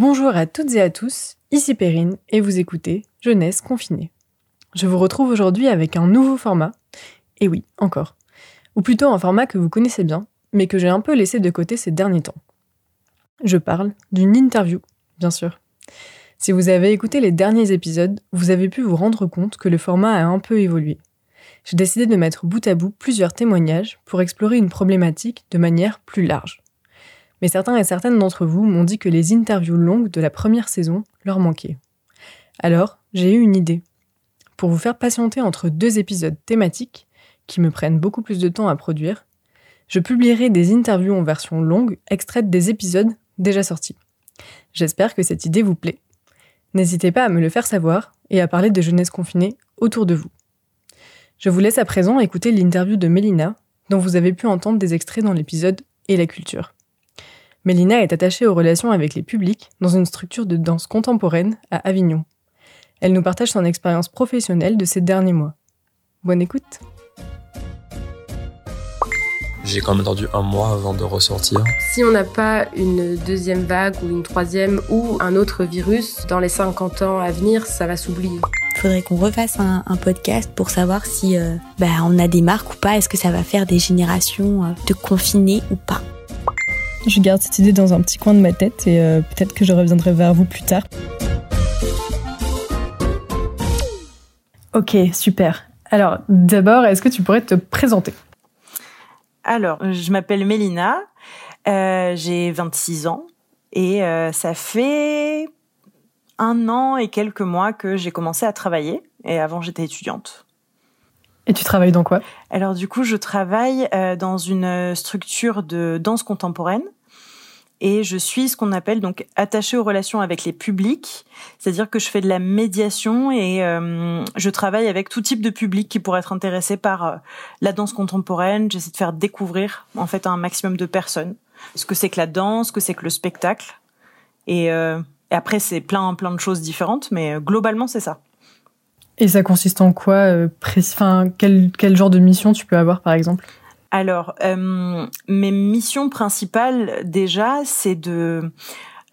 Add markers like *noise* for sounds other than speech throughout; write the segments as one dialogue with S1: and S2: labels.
S1: Bonjour à toutes et à tous, ici Perrine et vous écoutez Jeunesse confinée. Je vous retrouve aujourd'hui avec un nouveau format, et oui, encore, ou plutôt un format que vous connaissez bien, mais que j'ai un peu laissé de côté ces derniers temps. Je parle d'une interview, bien sûr. Si vous avez écouté les derniers épisodes, vous avez pu vous rendre compte que le format a un peu évolué. J'ai décidé de mettre bout à bout plusieurs témoignages pour explorer une problématique de manière plus large. Mais certains et certaines d'entre vous m'ont dit que les interviews longues de la première saison leur manquaient. Alors, j'ai eu une idée. Pour vous faire patienter entre deux épisodes thématiques, qui me prennent beaucoup plus de temps à produire, je publierai des interviews en version longue extraites des épisodes déjà sortis. J'espère que cette idée vous plaît. N'hésitez pas à me le faire savoir et à parler de jeunesse confinée autour de vous. Je vous laisse à présent écouter l'interview de Mélina, dont vous avez pu entendre des extraits dans l'épisode Et la culture. Mélina est attachée aux relations avec les publics dans une structure de danse contemporaine à Avignon. Elle nous partage son expérience professionnelle de ces derniers mois. Bonne écoute!
S2: J'ai quand même attendu un mois avant de ressortir.
S3: Si on n'a pas une deuxième vague ou une troisième ou un autre virus, dans les 50 ans à venir, ça va s'oublier.
S4: Il faudrait qu'on refasse un, un, podcast pour savoir si euh, bah, on a des marques ou pas. Est-ce que ça va faire des générations euh, de confinés ou pas?
S1: Je garde cette idée dans un petit coin de ma tête et euh, peut-être que je reviendrai vers vous plus tard. Ok, super. Alors, d'abord, est-ce que tu pourrais te présenter?
S5: Alors, je m'appelle Mélina, euh, j'ai 26 ans et euh, ça fait un an et quelques mois que j'ai commencé à travailler et avant j'étais étudiante.
S1: Et tu travailles dans quoi?
S5: Alors du coup, je travaille euh, dans une structure de danse contemporaine. Et je suis ce qu'on appelle donc attachée aux relations avec les publics, c'est-à-dire que je fais de la médiation et euh, je travaille avec tout type de public qui pourrait être intéressé par euh, la danse contemporaine. J'essaie de faire découvrir en fait un maximum de personnes. Ce que c'est que la danse, ce que c'est que le spectacle, et, euh, et après c'est plein plein de choses différentes, mais euh, globalement c'est ça.
S1: Et ça consiste en quoi euh, Enfin, quel, quel genre de mission tu peux avoir par exemple?
S5: Alors, euh, mes missions principales déjà, c'est de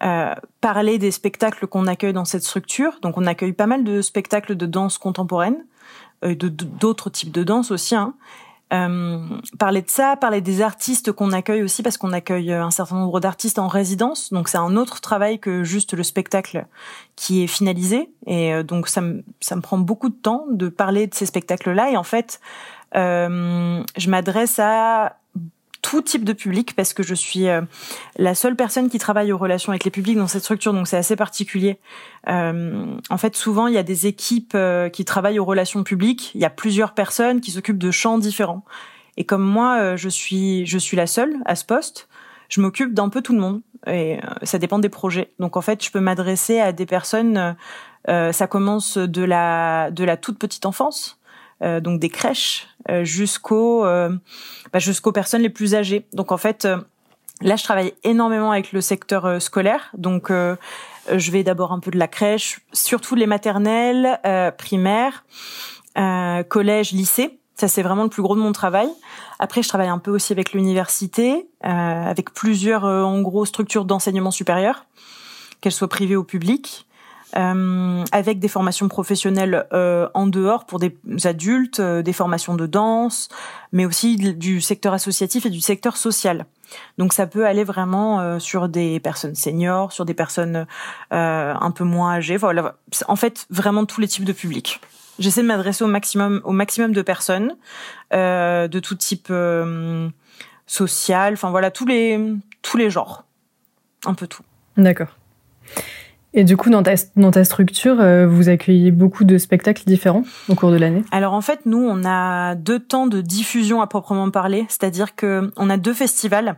S5: euh, parler des spectacles qu'on accueille dans cette structure. Donc, on accueille pas mal de spectacles de danse contemporaine, d'autres types de danse aussi. Hein. Euh, parler de ça, parler des artistes qu'on accueille aussi, parce qu'on accueille un certain nombre d'artistes en résidence. Donc, c'est un autre travail que juste le spectacle qui est finalisé. Et euh, donc, ça me ça me prend beaucoup de temps de parler de ces spectacles-là. Et en fait euh, je m'adresse à tout type de public parce que je suis euh, la seule personne qui travaille aux relations avec les publics dans cette structure, donc c'est assez particulier. Euh, en fait, souvent, il y a des équipes euh, qui travaillent aux relations publiques. Il y a plusieurs personnes qui s'occupent de champs différents. Et comme moi, je suis je suis la seule à ce poste, je m'occupe d'un peu tout le monde. Et ça dépend des projets. Donc en fait, je peux m'adresser à des personnes. ça commence de la de la toute petite enfance euh, donc des crèches euh, jusqu'aux euh, bah, jusqu'aux personnes les plus âgées. Donc en fait, là, je travaille énormément avec le secteur scolaire. Donc je vais d'abord un peu de la crèche, surtout les maternelles, primaires, collège, lycée. Ça, c'est vraiment le plus gros de mon travail. Après, je travaille un peu aussi avec l'université, euh, avec plusieurs, euh, en gros, structures d'enseignement supérieur, qu'elles soient privées ou publiques euh, avec des formations professionnelles euh, en dehors pour des adultes, euh, des formations de danse, mais aussi du secteur associatif et du secteur social. Donc ça peut aller vraiment sur des personnes seniors, sur des personnes un peu moins âgées. En fait, vraiment tous les types de publics. J'essaie de m'adresser au maximum, au maximum de personnes de tout type social. Enfin voilà, tous les tous les genres, un peu tout.
S1: D'accord. Et du coup, dans ta, dans ta structure, euh, vous accueillez beaucoup de spectacles différents au cours de l'année?
S5: Alors en fait, nous, on a deux temps de diffusion à proprement parler, c'est-à-dire que on a deux festivals.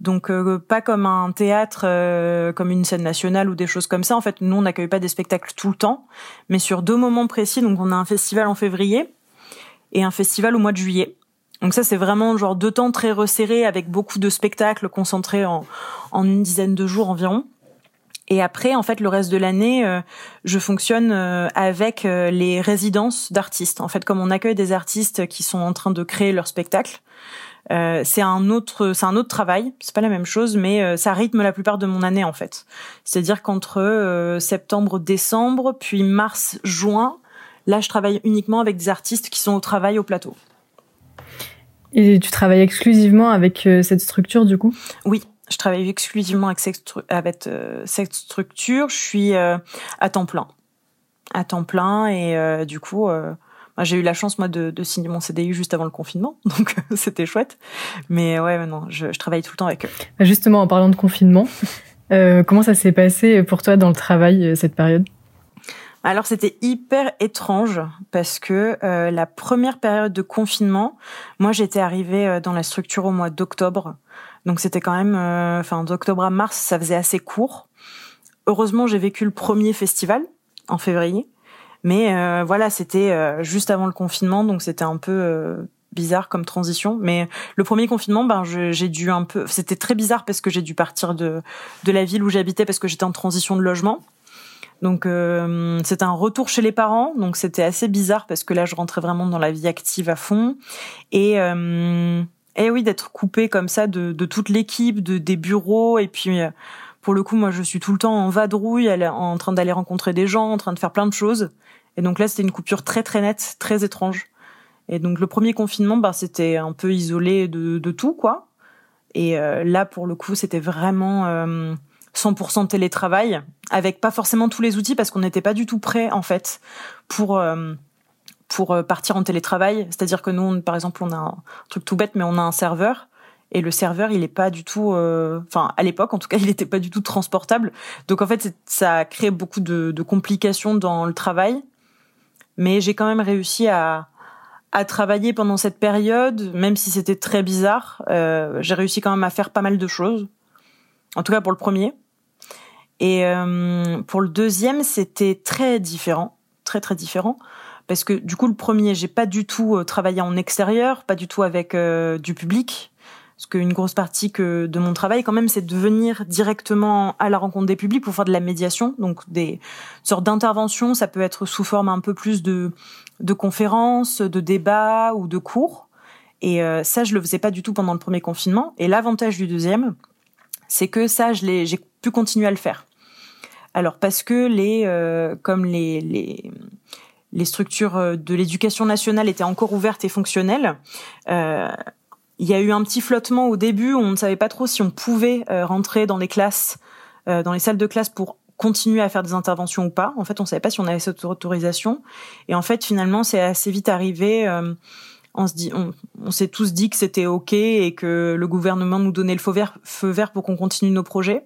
S5: Donc euh, pas comme un théâtre, euh, comme une scène nationale ou des choses comme ça. En fait, nous, on n'accueille pas des spectacles tout le temps, mais sur deux moments précis. Donc on a un festival en février et un festival au mois de juillet. Donc ça, c'est vraiment genre deux temps très resserrés avec beaucoup de spectacles concentrés en, en une dizaine de jours environ. Et après, en fait, le reste de l'année, euh, je fonctionne euh, avec euh, les résidences d'artistes. En fait, comme on accueille des artistes qui sont en train de créer leur spectacle, c'est un autre, c'est un autre travail. C'est pas la même chose, mais ça rythme la plupart de mon année en fait. C'est-à-dire qu'entre septembre, décembre, puis mars, juin, là, je travaille uniquement avec des artistes qui sont au travail au plateau.
S1: Et tu travailles exclusivement avec cette structure du coup?
S5: Oui, je travaille exclusivement avec cette, cette structure. Je suis à temps plein, à temps plein, et du coup j'ai eu la chance moi de, de, signer mon CDI juste avant le confinement, *laughs* donc *laughs* c'était chouette. Mais ouais, non, je, je, travaille tout le temps avec eux.
S1: Bah, justement, en parlant de confinement, *laughs* euh, comment ça s'est passé pour toi dans le travail euh, cette période?
S5: Alors c'était hyper étrange parce que euh, la première période de confinement, moi j'étais arrivée euh, dans la structure au mois d'octobre, donc c'était quand même, euh, enfin d'octobre à mars, ça faisait assez court. Heureusement j'ai vécu le premier festival en février, mais euh, voilà, c'était euh, juste avant le confinement, donc c'était un peu euh, bizarre comme transition. Mais le premier confinement, ben j'ai dû un peu, c'était très bizarre parce que j'ai dû partir de de la ville où j'habitais parce que j'étais en transition de logement. Donc c'était un retour chez les parents, donc c'était assez bizarre parce que là je rentrais vraiment dans la vie active à fond et et oui d'être coupé comme ça de, de toute l'équipe, de des bureaux et puis pour le coup moi je suis tout le temps en vadrouille, en train d'aller rencontrer des gens, en train de faire plein de choses. Et donc là, c'était une coupure très très nette, très étrange. Et donc le premier confinement, bah, c'était un peu isolé de, de tout, quoi. Et euh, là, pour le coup, c'était vraiment euh, 100% télétravail, avec pas forcément tous les outils, parce qu'on n'était pas du tout prêt, en fait, pour euh, pour euh, partir en télétravail. C'est-à-dire que nous, par exemple, on a un truc tout bête, mais on a un serveur. Et le serveur, il est pas du tout, enfin à l'époque en tout cas, *laughs* il était pas du tout transportable. Donc en fait, ça a créé beaucoup de, de complications dans le travail mais j'ai quand même réussi à, à travailler pendant cette période, même si c'était très bizarre. Euh, j'ai réussi quand même à faire pas mal de choses. En tout cas pour le premier. Et euh, pour le deuxième, c'était très différent, très très différent, parce que du coup le premier, j'ai pas du tout euh, travaillé en extérieur, pas du tout avec euh, du public. Parce qu'une grosse partie que de mon travail, quand même, c'est de venir directement à la rencontre des publics pour faire de la médiation, donc des sortes d'interventions. Ça peut être sous forme un peu plus de, de conférences, de débats ou de cours. Et euh, ça, je le faisais pas du tout pendant le premier confinement. Et l'avantage du deuxième, c'est que ça, je l'ai, j'ai pu continuer à le faire. Alors parce que les, euh, comme les, les les structures euh, de l'éducation nationale étaient encore ouvertes et fonctionnelles, euh, il y a eu un petit flottement au début où on ne savait pas trop si on pouvait euh, rentrer dans les classes, euh, dans les salles de classe pour continuer à faire des interventions ou pas. En fait, on savait pas si on avait cette autorisation. Et en fait, finalement, c'est assez vite arrivé. Euh, on se dit, on, s'est tous dit que c'était ok et que le gouvernement nous donnait le feu vert, pour qu'on continue nos projets.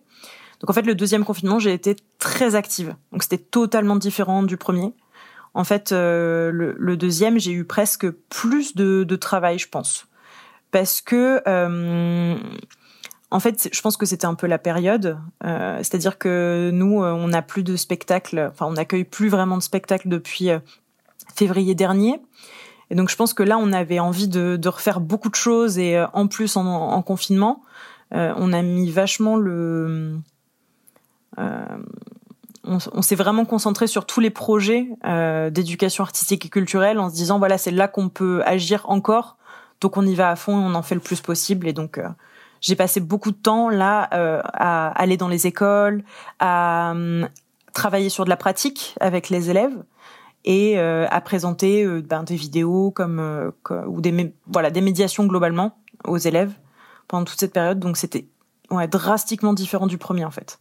S5: Donc en fait, le deuxième confinement, j'ai été très active. Donc c'était totalement différent du premier. En fait, le, le, deuxième, j'ai eu presque plus de, travail, je pense parce que euh, en fait, je pense que c'était un peu la période. Euh, C'est-à-dire que nous, euh, on n'a plus de spectacles, enfin, on n'accueille plus vraiment de spectacles depuis euh, février dernier. Et donc, je pense que là, on avait envie de, de refaire beaucoup de choses et euh, en plus, en, en confinement, on a mis vachement le. on, on s'est vraiment concentré sur tous les projets d'éducation artistique et culturelle en se disant voilà, c'est là qu'on peut agir encore donc on y va à fond et on en fait le plus possible. Et donc euh, j'ai passé beaucoup de temps là euh, à aller dans les écoles, à euh, travailler sur de la pratique avec les élèves et à présenter ben, des vidéos comme, ou des voilà des médiations globalement aux élèves pendant toute cette période. Donc c'était drastiquement différent du premier en fait.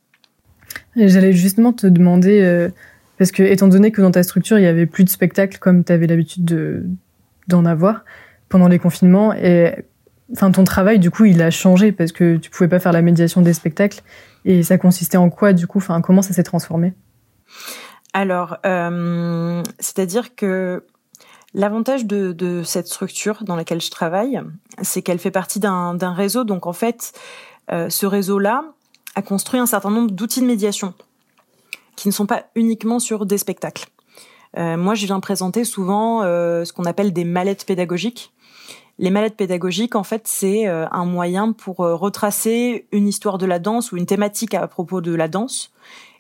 S1: J'allais justement te demander parce que étant donné que dans ta structure il y avait plus de spectacles comme tu avais l'habitude de d'en avoir, pendant les confinements et enfin ton travail du coup il a changé parce que tu pouvais pas faire la médiation des spectacles et ça consistait en quoi du coup? Enfin comment ça s'est transformé?
S5: Alors euh, c'est-à-dire que l'avantage de, cette structure dans laquelle je travaille c'est qu'elle fait partie d'un réseau donc en fait euh, ce réseau là a construit un certain nombre d'outils de médiation qui ne sont pas uniquement sur des spectacles euh, moi, je viens présenter souvent ce qu'on appelle des mallettes pédagogiques. Les mallettes pédagogiques, en fait, c'est un moyen pour retracer une histoire de la danse ou une thématique à propos de la danse.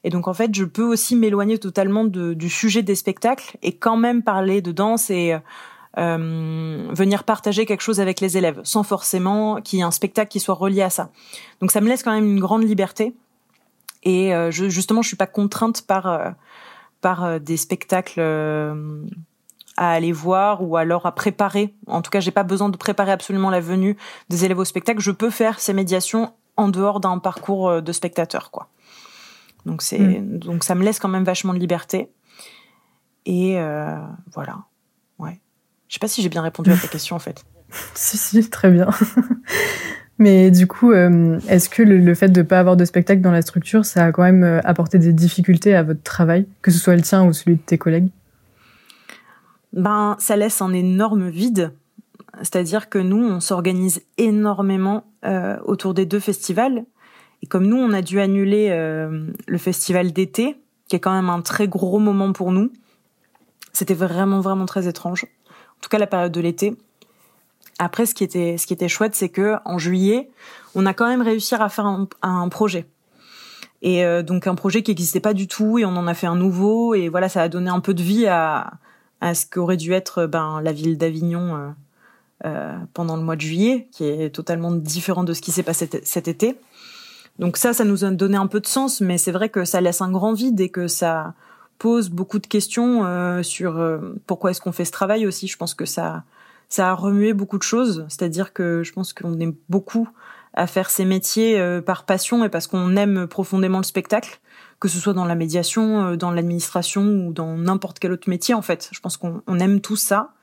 S5: Et donc, en fait, je peux aussi m'éloigner totalement du sujet des spectacles et quand même parler de danse et euh, venir partager quelque chose avec les élèves, sans forcément qu'il y ait un spectacle qui soit relié à ça. Donc ça me laisse quand même une grande liberté. Et euh, je, justement, je suis pas contrainte par euh, par des spectacles à aller voir ou alors à préparer. En tout cas, j'ai pas besoin de préparer absolument la venue des élèves au spectacle. Je peux faire ces médiations en dehors d'un parcours de spectateur, quoi. Donc c'est mm. donc ça me laisse quand même vachement de liberté. Et euh, voilà. Ouais. Je sais pas si j'ai bien répondu à ta question en fait. *laughs*
S1: si si, très bien. *laughs* Mais du coup, euh, est-ce que le, fait de ne pas avoir de spectacle dans la structure, ça a quand même euh, apporté des difficultés à votre travail, que ce soit le tien ou celui de tes collègues?
S5: Ben, ça laisse un énorme vide. C'est-à-dire que nous, on s'organise énormément euh, autour des deux festivals et comme nous, on a dû annuler euh, le festival d'été, qui est quand même un très gros moment pour nous, c'était vraiment vraiment très étrange. En tout cas, la période de l'été. Après, ce qui était ce qui était chouette, c'est que en juillet, on a quand même réussi à faire un, projet. Et euh, donc un projet qui n'existait pas du tout, et on en a fait un nouveau, et voilà, ça a donné un peu de vie à, à ce qu'aurait dû être ben la ville d'Avignon euh, pendant le mois de juillet, qui est totalement différent de ce qui s'est passé cet été. Donc ça, ça nous a donné un peu de sens, mais c'est vrai que ça laisse un grand vide et que ça pose beaucoup de questions euh, sur euh, pourquoi est-ce qu'on fait ce travail aussi. Je pense que ça, ça a remué beaucoup de choses. C'est-à-dire que je pense qu'on est beaucoup à faire ces métiers euh, par passion et parce qu'on aime profondément le spectacle, que ce soit dans la médiation, dans l'administration ou dans n'importe quel autre métier en fait. Je pense qu'on aime tout ça.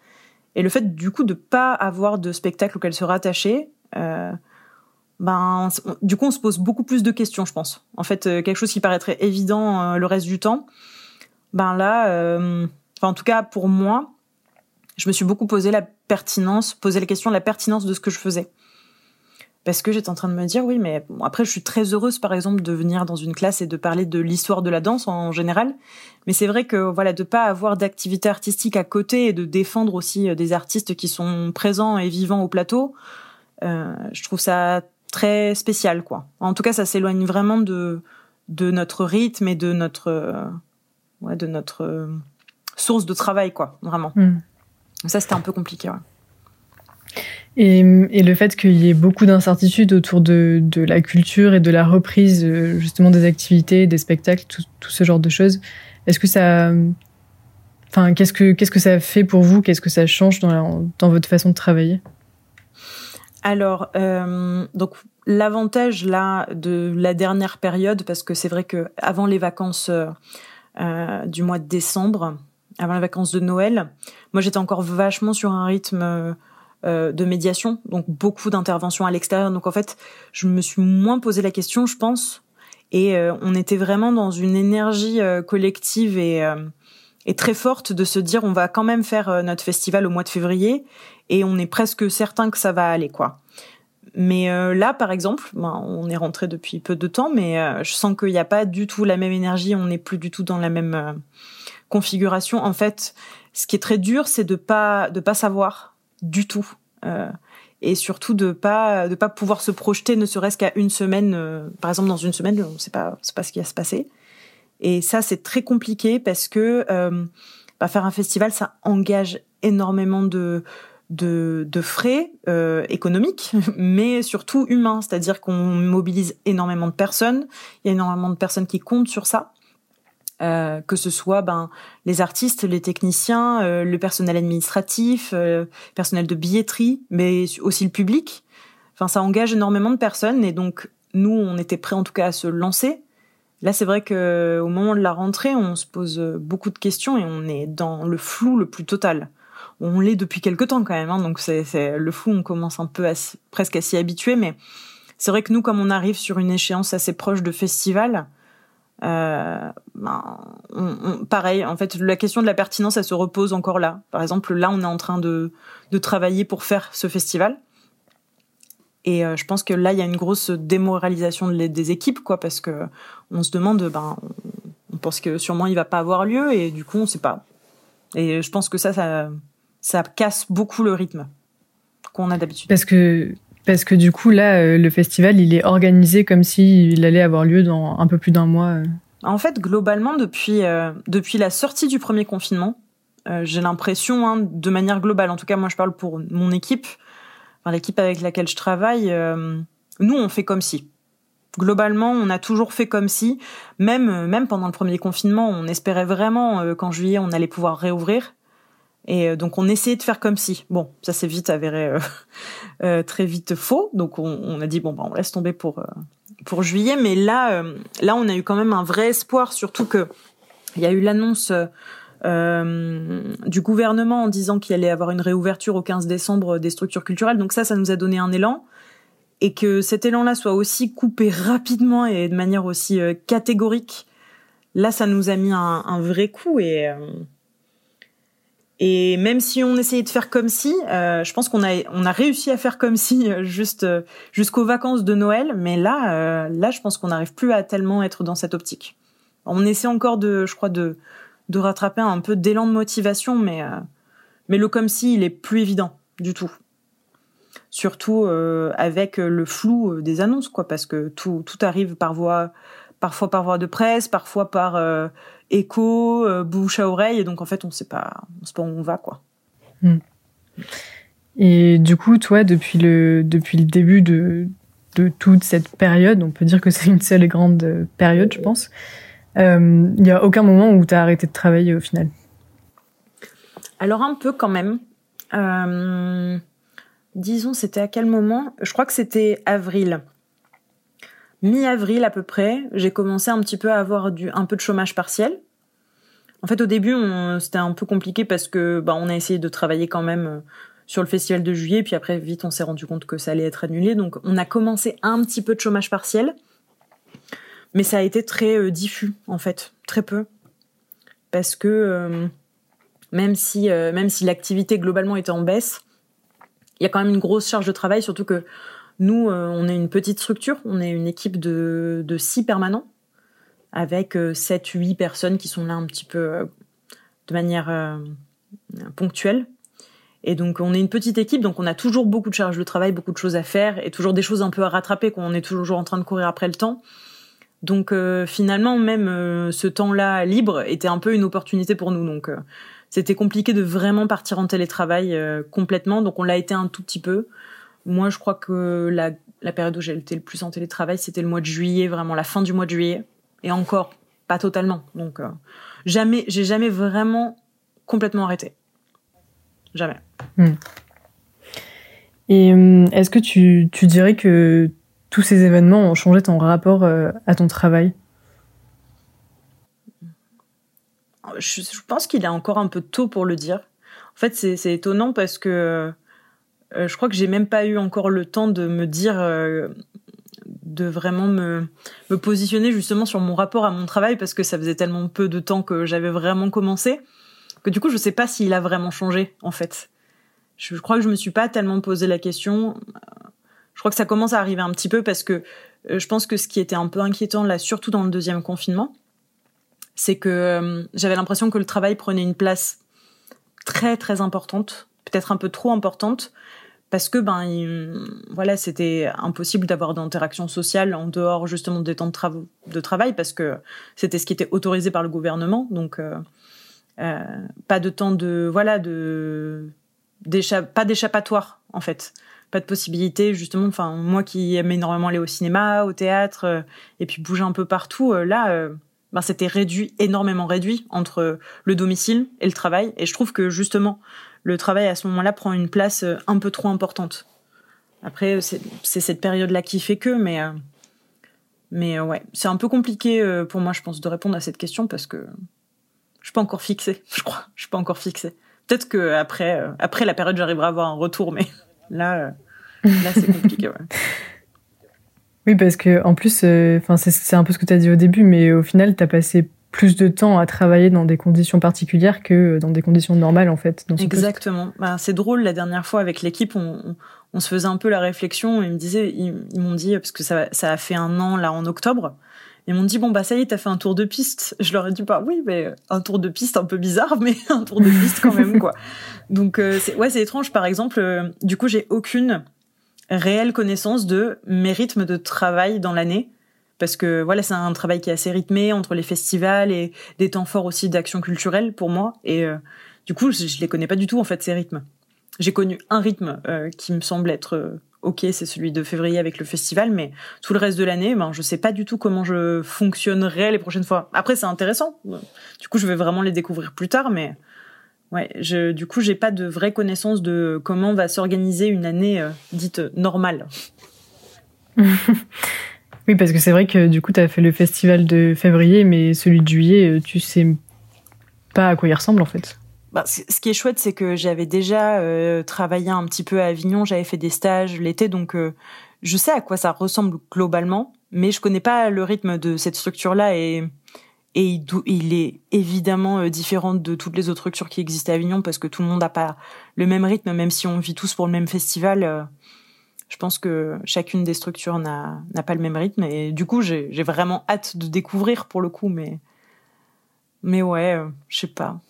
S5: Et le fait du coup de pas avoir de spectacle auquel se rattacher, ben du coup on se pose beaucoup plus de questions, je pense. En fait, euh, quelque chose qui paraîtrait évident euh, le reste du temps, ben là, euh, enfin en tout cas pour moi, je me suis beaucoup posé la pertinence, posé la question de la pertinence de ce que je faisais. Parce que j'étais en train de me dire, oui, mais après, je suis très heureuse, par exemple, de venir dans une classe et de parler de l'histoire de la danse en général. Mais c'est vrai que, voilà, de pas avoir d'activité artistique à côté et de défendre aussi des artistes qui sont présents et vivants au plateau, euh, je trouve ça très spécial, quoi. En tout cas, ça s'éloigne vraiment de de notre rythme et de notre euh, ouais, de notre euh, source de travail, quoi, vraiment. Hmm. Ça, c'était un peu compliqué. Ouais.
S1: Et, et, le fait qu'il y ait beaucoup d'incertitudes autour de, de, la culture et de la reprise euh, justement des activités, des spectacles, tout, tout ce genre de choses, est-ce que ça, enfin, qu'est-ce que qu'est-ce que ça fait pour vous? Qu'est-ce que ça change dans, dans votre façon de travailler?
S5: Alors, euh, donc l'avantage là de la dernière période, parce que c'est vrai que avant les vacances euh, euh, du mois de décembre, avant les vacances de Noël, moi j'étais encore vachement sur un rythme de médiation, donc beaucoup d'interventions à l'extérieur. Donc en fait, je me suis moins posé la question, je pense, et on était vraiment dans une énergie collective et et très forte de se dire on va quand même faire notre festival au mois de février et on est presque certain que ça va aller quoi. Mais euh, là, par exemple, ben, on est rentré depuis peu de temps, mais euh, je sens qu'il n'y a pas du tout la même énergie, on n'est plus du tout dans la même euh, configuration. En fait, ce qui est très dur, c'est de pas de pas savoir du tout, et surtout de pas de pas pouvoir se projeter, ne serait-ce qu'à une semaine. par exemple, dans une semaine, on ne sait pas, pas ce qui va se passer. Et ça, c'est très compliqué parce que bah, faire un festival, ça engage énormément de de, de frais euh, économiques, *laughs* mais surtout humains, c'est-à-dire qu'on mobilise énormément de personnes, il y a énormément de personnes qui comptent sur ça, euh, que ce soit ben les artistes, les techniciens, euh, le personnel administratif, euh, personnel de billetterie, mais aussi le public. Enfin, ça engage énormément de personnes et donc nous, on était prêts en tout cas à se lancer. Là, c'est vrai que au moment de la rentrée, on se pose beaucoup de questions et on est dans le flou le plus total on l'est depuis quelque temps quand même, hein, donc c'est le fou, on commence un peu presque à s'y habituer, mais c'est vrai que nous, comme on arrive sur une échéance assez proche de festival, euh, ben, pareil, en fait, la question de la pertinence, elle se repose encore là. Par exemple, là, on est en train de, de travailler pour faire ce festival. Et euh, je pense que là, il y a une grosse démoralisation des équipes, quoi, parce que on se demande, ben, on pense que sûrement il va pas avoir lieu, et du coup, on sait pas. Et je pense que ça, ça, ça casse beaucoup le rythme qu'on a d'habitude.
S1: Parce que parce que du coup là, euh, le festival, il est organisé comme s'il allait avoir lieu dans un peu plus d'un mois. Euh.
S5: En fait, globalement, depuis euh, depuis la sortie du premier confinement, j'ai l'impression, hein, de manière globale, en tout cas moi je parle pour mon équipe, l'équipe avec laquelle je travaille, nous on fait comme si. Globalement, on a toujours fait comme si, même même pendant le premier confinement, on espérait vraiment qu'en juillet on allait pouvoir réouvrir. Et donc on essayait de faire comme si. Bon, ça s'est vite avéré *laughs* très vite faux. Donc on, a dit bon bah on laisse tomber pour pour juillet, mais là, euh, là, on a eu quand même un vrai espoir, surtout que il y a eu l'annonce euh, du gouvernement en disant qu'il allait avoir une réouverture au 15 décembre des structures culturelles. Donc ça, ça nous a donné un élan. Et que cet élan-là soit aussi coupé rapidement et de manière aussi euh, catégorique, là, ça nous a mis un, un vrai coup. Et, et même si on essayait de faire comme si, euh, je pense qu'on a on a réussi à faire comme si euh, juste euh, jusqu'aux vacances de Noël, mais là là je pense qu'on n'arrive plus à tellement être dans cette optique. On essaie encore de je crois de de rattraper un peu d'élan de motivation, mais mais le comme si il est plus évident du tout. Surtout avec le flou des annonces quoi, parce que tout tout arrive par voie parfois par voie de presse, parfois par écho, euh, bouche à oreille, et donc en fait on on sait pas où on va quoi. Hmm.
S1: Et du coup, toi, depuis le depuis le début de de toute cette période, on peut dire que c'est une seule et grande période, je pense. Il euh, n'y a aucun moment où tu as arrêté de travailler au final
S5: Alors un peu quand même. Euh, disons, c'était à quel moment? Je crois que c'était avril. Mi-avril à peu près, j'ai commencé un petit peu à avoir un peu de chômage partiel. En fait, au début, c'était un peu compliqué parce que bah, on a essayé de travailler quand même euh, sur le festival de juillet, puis après, vite, on s'est rendu compte que ça allait être annulé. Donc, on a commencé un petit peu de chômage partiel, mais ça a été très euh, diffus, en fait, très peu. Parce que euh, même si, même si l'activité globalement était en baisse, il y a quand même une grosse charge de travail, surtout que nous, on est une petite structure, on est une équipe de, de six permanents avec 7-8 euh, personnes qui sont là un petit peu euh, de manière euh, ponctuelle. Et donc on est une petite équipe, donc on a toujours beaucoup de charges de travail, beaucoup de choses à faire et toujours des choses un peu à rattraper qu'on est toujours en train de courir après le temps. Donc finalement même ce temps-là libre était un peu une opportunité pour nous. Donc c'était compliqué de vraiment partir en télétravail complètement. Donc on l'a été un tout petit peu. Moi je crois que la, la période où j'ai été le plus en télétravail c'était le mois de juillet, vraiment la fin du mois de juillet et encore pas totalement. Donc euh, jamais, j'ai jamais vraiment complètement arrêté. Jamais. Hmm.
S1: Et euh, est-ce que tu, tu, dirais que tous ces événements ont changé ton rapport euh, à ton travail?
S5: Je, je, pense qu'il est encore un peu tôt pour le dire. En fait, c'est étonnant parce que je crois que j'ai même pas eu encore le temps de me dire de vraiment me, me positionner justement sur mon rapport à mon travail parce que ça faisait tellement peu de temps que j'avais vraiment commencé que du coup je sais pas s'il a vraiment changé en fait. Je, crois que je me suis pas tellement posé la question. Je crois que ça commence à arriver un petit peu parce que euh, je pense que ce qui était un peu inquiétant là, surtout dans le deuxième confinement, c'est que euh, j'avais l'impression que le travail prenait une place très très importante, peut-être un peu trop importante, parce que ben voilà c'était impossible d'avoir d'interaction sociale en dehors justement des temps de, travail parce que c'était ce qui était autorisé par le gouvernement. Donc euh, euh, pas de temps de voilà de pas d'échappatoire en fait pas de possibilité justement enfin moi qui aime énormément aller au cinéma au théâtre euh, et puis bouger un peu partout là ben c'était réduit énormément réduit entre le domicile et le travail et je trouve que justement le travail à ce moment-là prend une place euh, un peu trop importante. Après, c'est cette période-là qui fait que, mais, euh, mais euh, ouais, c'est un peu compliqué pour moi, je pense, de répondre à cette question parce que je suis pas encore fixée, *laughs* je crois. Je suis pas encore fixée. Peut-être que après, après la période, j'arriverai à avoir un retour, mais *laughs* là, là, c'est compliqué. Ouais. *laughs*
S1: Oui, parce que en plus, enfin, c'est un peu ce que tu as dit au début, mais au final, tu as passé plus de temps à travailler dans des conditions particulières que dans des conditions normales en fait.
S5: Exactement. Bah, c'est drôle la dernière fois avec l'équipe, on, on, se faisait un peu la réflexion. Ils me disaient, ils, m'ont dit parce que ça, ça a fait un an là en octobre. Ils m'ont dit bon bah ça y est t'as fait un tour de piste. Je leur ai dit bah oui mais un tour de piste un peu bizarre *laughs* mais un tour de piste quand même quoi. Donc euh, ouais c'est étrange par exemple. Euh, du coup j'ai aucune réelle connaissance de mes rythmes de travail dans l'année parce que voilà, c'est un travail qui est assez rythmé entre les festivals et des temps forts aussi d'action culturelle pour moi. Et euh, du coup, je, je les connais pas du tout en fait ces rythmes. J'ai connu un rythme qui me semble être ok, c'est celui de février avec le festival, mais tout le reste de l'année, ben, je sais pas du tout comment je fonctionnerai les prochaines fois. Après, c'est intéressant. Du coup, je vais vraiment les découvrir plus tard, mais ouais, je, du coup, j'ai pas de vraie connaissance de comment va s'organiser une année euh, dite normale. *laughs*
S1: oui, parce que c'est vrai que du coup, tu as fait le festival de février, mais celui de juillet, euh, tu sais pas à quoi il ressemble en fait.
S5: Bah, ce qui est chouette, c'est que j'avais déjà euh, travaillé un petit peu à Avignon, j'avais fait des stages l'été, donc euh, je sais à quoi ça ressemble globalement, mais je connais pas le rythme de cette structure-là et et il, est évidemment euh, différent de toutes les autres structures qui existent à Avignon parce que tout le monde n'a pas le même rythme, même si on vit tous pour le même festival. je pense que chacune des structures n'a pas le même rythme et du coup j'ai j'ai vraiment hâte de découvrir pour le coup, mais mais ouais, je sais pas.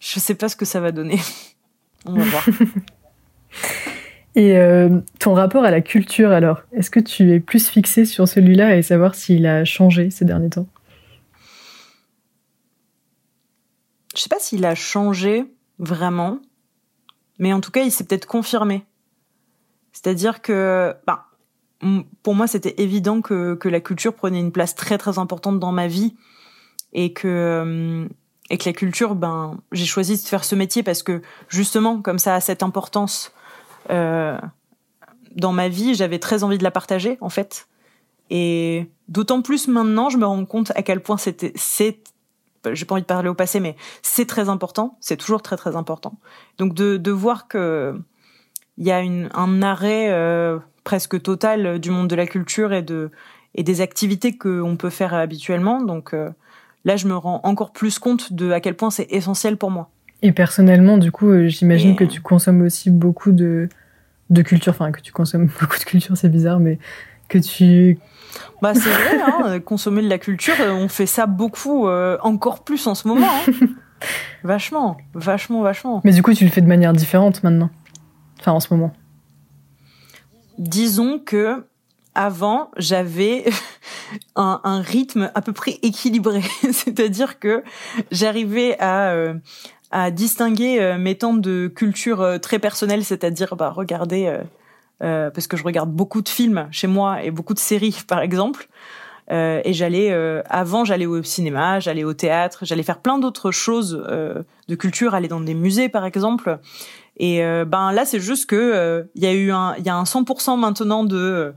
S5: Je sais pas ce que ça va donner. *laughs* On va voir. *laughs*
S1: Et euh, ton rapport à la culture, alors, est-ce que tu es plus fixé sur celui-là et savoir s'il a changé ces derniers temps?
S5: Je sais pas s'il a changé vraiment, mais en tout cas, il s'est peut-être confirmé. C'est-à-dire que, bah, pour moi, c'était évident que, que la culture prenait une place très très importante dans ma vie et que euh, et que la culture, ben, j'ai choisi de faire ce métier parce que justement, comme ça a cette importance euh, dans ma vie, j'avais très envie de la partager en fait. Et d'autant plus maintenant, je me rends compte à quel point c'était, c'est, j'ai pas envie de parler au passé, mais c'est très important. C'est toujours très très important. Donc de voir que il y a un arrêt euh, presque total du monde de la culture et de et des activités qu'on peut faire habituellement. Donc euh, là, je me rends encore plus compte de à quel point c'est essentiel pour moi.
S1: Et personnellement, du coup, euh, j'imagine que tu consommes aussi beaucoup de, de culture, enfin que tu consommes *laughs* beaucoup de culture, c'est bizarre, mais que tu...
S5: Bah c'est vrai, hein, consommer de la culture, euh, on fait ça beaucoup, euh, encore plus en ce moment. Hein. *laughs* vachement, vachement, vachement.
S1: Mais du coup, tu le fais de manière différente maintenant, enfin en ce moment.
S5: Disons que avant, j'avais *laughs* un, rythme à peu près équilibré, *laughs* c'est-à-dire que j'arrivais à euh, à distinguer euh, mes temps de culture euh, très personnelle, c'est-à-dire bah, regarder parce que je regarde beaucoup de films chez moi et beaucoup de séries *laughs* par exemple. et j'allais avant j'allais au cinéma, j'allais au théâtre, j'allais faire plein d'autres choses de culture, aller dans des musées par exemple. Et ben là c'est juste que il y a eu un il y a un 100% maintenant de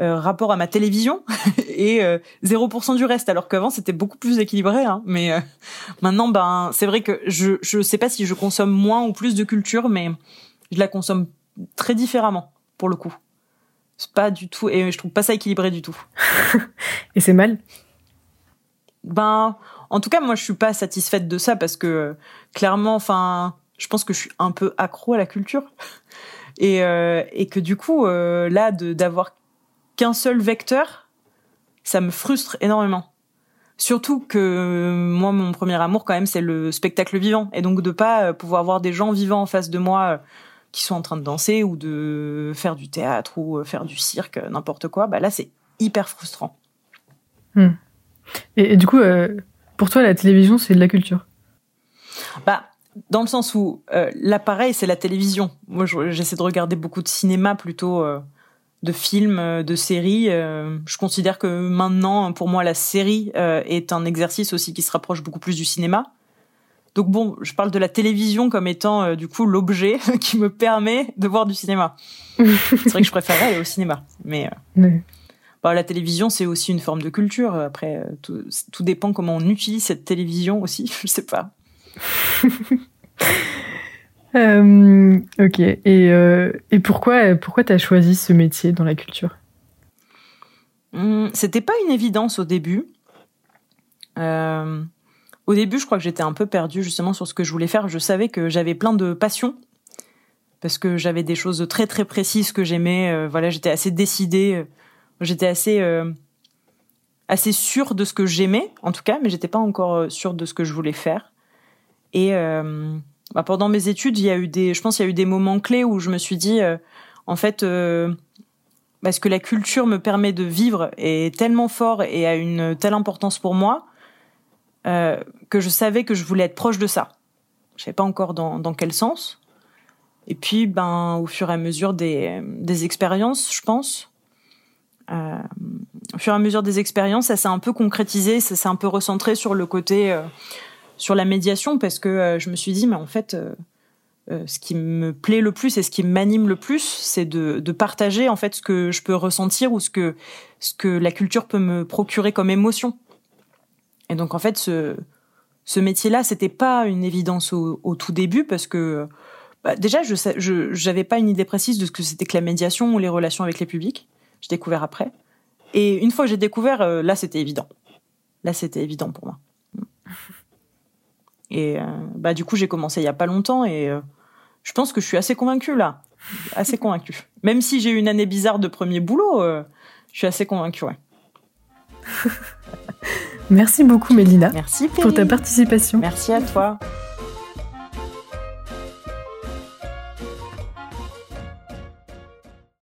S5: euh, rapport à ma télévision *laughs* et 0% euh, du reste. Alors qu'avant c'était beaucoup plus équilibré hein. mais euh, maintenant ben c'est vrai que je je sais pas si je consomme moins ou plus de culture mais je la consomme très différemment pour le coup. C'est pas du tout et je trouve pas ça équilibré du tout. *laughs*
S1: Et c'est mal?
S5: Ben en tout cas moi je suis pas satisfaite de ça parce que clairement enfin je pense que je suis un peu accro à la culture. Et et que du coup là d'avoir qu'un seul vecteur, ça me frustre énormément. Surtout que moi, mon premier amour, quand même, c'est le spectacle vivant. Et donc de pas euh, pouvoir voir des gens vivants en face de moi euh, qui sont en train de danser ou de faire du théâtre ou euh, faire du cirque, n'importe quoi, bah là, c'est hyper frustrant.
S1: Hmm. Et, du coup, pour toi, la télévision, c'est de la culture?
S5: Bah, dans le sens où l'appareil, c'est la télévision. Moi, j'essaie de regarder beaucoup de cinéma plutôt de films, euh, de séries. Euh, je considère que maintenant, pour moi, la série euh, est un exercice aussi qui se rapproche beaucoup plus du cinéma. Donc bon, je parle de la télévision comme étant du coup l'objet *laughs* qui me permet de voir du cinéma. c'est vrai que je préférerais aller au cinéma, mais bah, la télévision c'est aussi une forme de culture. Après, tout, tout dépend comment on utilise cette télévision aussi. *laughs* Je sais pas. *laughs*
S1: Euh, ok. Et, euh, et pourquoi, pourquoi tu as choisi ce métier dans la culture?
S5: Hum, C'était pas une évidence au début. Euh, au début, je crois que j'étais un peu perdue justement sur ce que je voulais faire. Je savais que j'avais plein de passions parce que j'avais des choses très très précises que j'aimais. Voilà, j'étais assez décidée. J'étais assez assez sûre de ce que j'aimais en tout cas, mais j'étais pas encore sûre de ce que je voulais faire. Et bah, pendant mes études, il y a eu des, je pense, il y a eu des moments clés où je me suis dit, euh, en fait, euh, parce que la culture me permet de vivre est tellement fort et a une telle importance pour moi euh, que je savais que je voulais être proche de ça. Je savais pas encore dans, dans quel sens. Et puis, ben, au fur et à mesure des, des expériences, je pense, euh, au fur et à mesure des expériences, ça s'est un peu concrétisé, ça s'est un peu recentré sur le côté, euh, sur la médiation, parce que euh, je me suis dit, mais en fait, euh, euh, ce qui me plaît le plus et ce qui m'anime le plus, c'est de, partager en fait ce que je peux ressentir ou ce que ce que la culture peut me procurer comme émotion. Et donc en fait, ce métier-là, c'était pas une évidence au, tout début parce que bah, déjà, je j'avais pas une idée précise de ce que c'était que la médiation ou les relations avec les publics. J'ai découvert après. Et une fois que j'ai découvert, là, c'était évident. Là, c'était évident pour moi. Et euh, bah du coup, j'ai commencé il y a pas longtemps et euh, je pense que je suis assez convaincue là, assez convaincue. Même si j'ai eu une année bizarre de premier boulot, euh, je suis assez convaincue, ouais. *laughs*
S1: Merci beaucoup Mélina.
S5: Merci
S1: pour ta participation.
S5: Merci à toi.